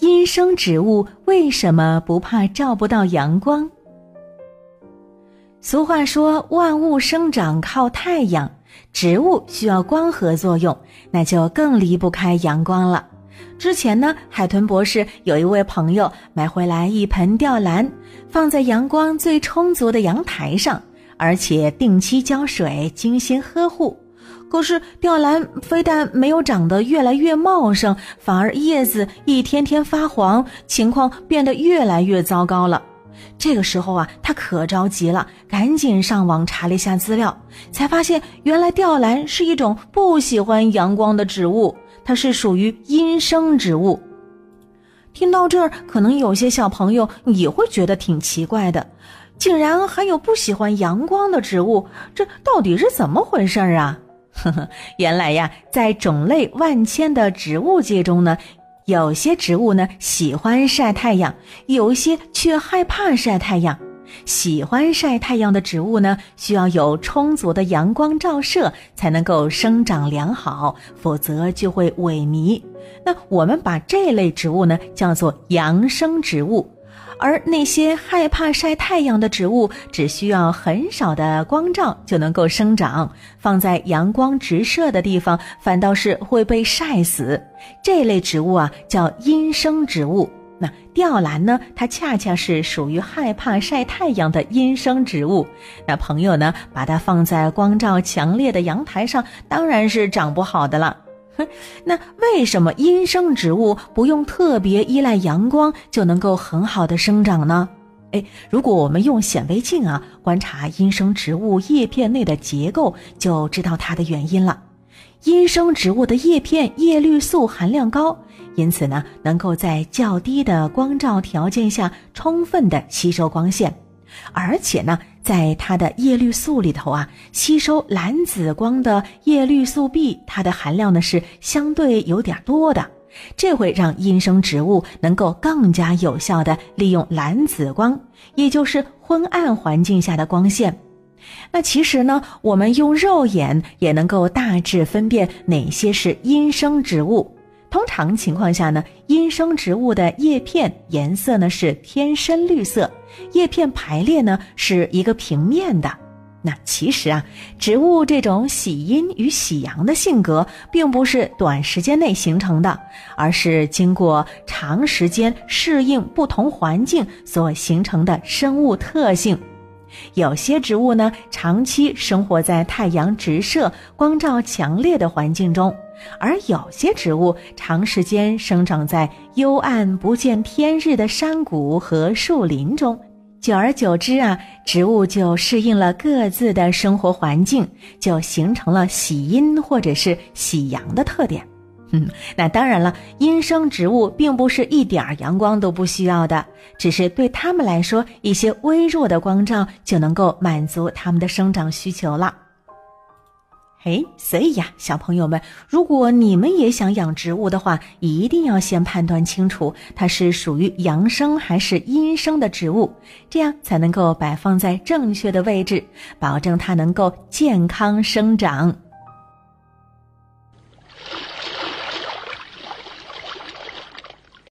阴生植物为什么不怕照不到阳光？俗话说，万物生长靠太阳，植物需要光合作用，那就更离不开阳光了。之前呢，海豚博士有一位朋友买回来一盆吊兰，放在阳光最充足的阳台上，而且定期浇水，精心呵护。可是吊兰非但没有长得越来越茂盛，反而叶子一天天发黄，情况变得越来越糟糕了。这个时候啊，他可着急了，赶紧上网查了一下资料，才发现原来吊兰是一种不喜欢阳光的植物，它是属于阴生植物。听到这儿，可能有些小朋友也会觉得挺奇怪的，竟然还有不喜欢阳光的植物，这到底是怎么回事儿啊？呵呵，原来呀，在种类万千的植物界中呢，有些植物呢喜欢晒太阳，有些却害怕晒太阳。喜欢晒太阳的植物呢，需要有充足的阳光照射才能够生长良好，否则就会萎靡。那我们把这类植物呢叫做阳生植物。而那些害怕晒太阳的植物，只需要很少的光照就能够生长，放在阳光直射的地方，反倒是会被晒死。这类植物啊，叫阴生植物。那吊兰呢，它恰恰是属于害怕晒太阳的阴生植物。那朋友呢，把它放在光照强烈的阳台上，当然是长不好的了。那为什么阴生植物不用特别依赖阳光就能够很好的生长呢？哎，如果我们用显微镜啊观察阴生植物叶片内的结构，就知道它的原因了。阴生植物的叶片叶绿素含量高，因此呢能够在较低的光照条件下充分的吸收光线。而且呢，在它的叶绿素里头啊，吸收蓝紫光的叶绿素 B，它的含量呢是相对有点多的，这会让阴生植物能够更加有效的利用蓝紫光，也就是昏暗环境下的光线。那其实呢，我们用肉眼也能够大致分辨哪些是阴生植物。通常情况下呢，阴生植物的叶片颜色呢是偏深绿色，叶片排列呢是一个平面的。那其实啊，植物这种喜阴与喜阳的性格，并不是短时间内形成的，而是经过长时间适应不同环境所形成的生物特性。有些植物呢，长期生活在太阳直射、光照强烈的环境中。而有些植物长时间生长在幽暗不见天日的山谷和树林中，久而久之啊，植物就适应了各自的生活环境，就形成了喜阴或者是喜阳的特点。嗯，那当然了，阴生植物并不是一点阳光都不需要的，只是对它们来说，一些微弱的光照就能够满足它们的生长需求了。哎，所以呀，小朋友们，如果你们也想养植物的话，一定要先判断清楚它是属于阳生还是阴生的植物，这样才能够摆放在正确的位置，保证它能够健康生长。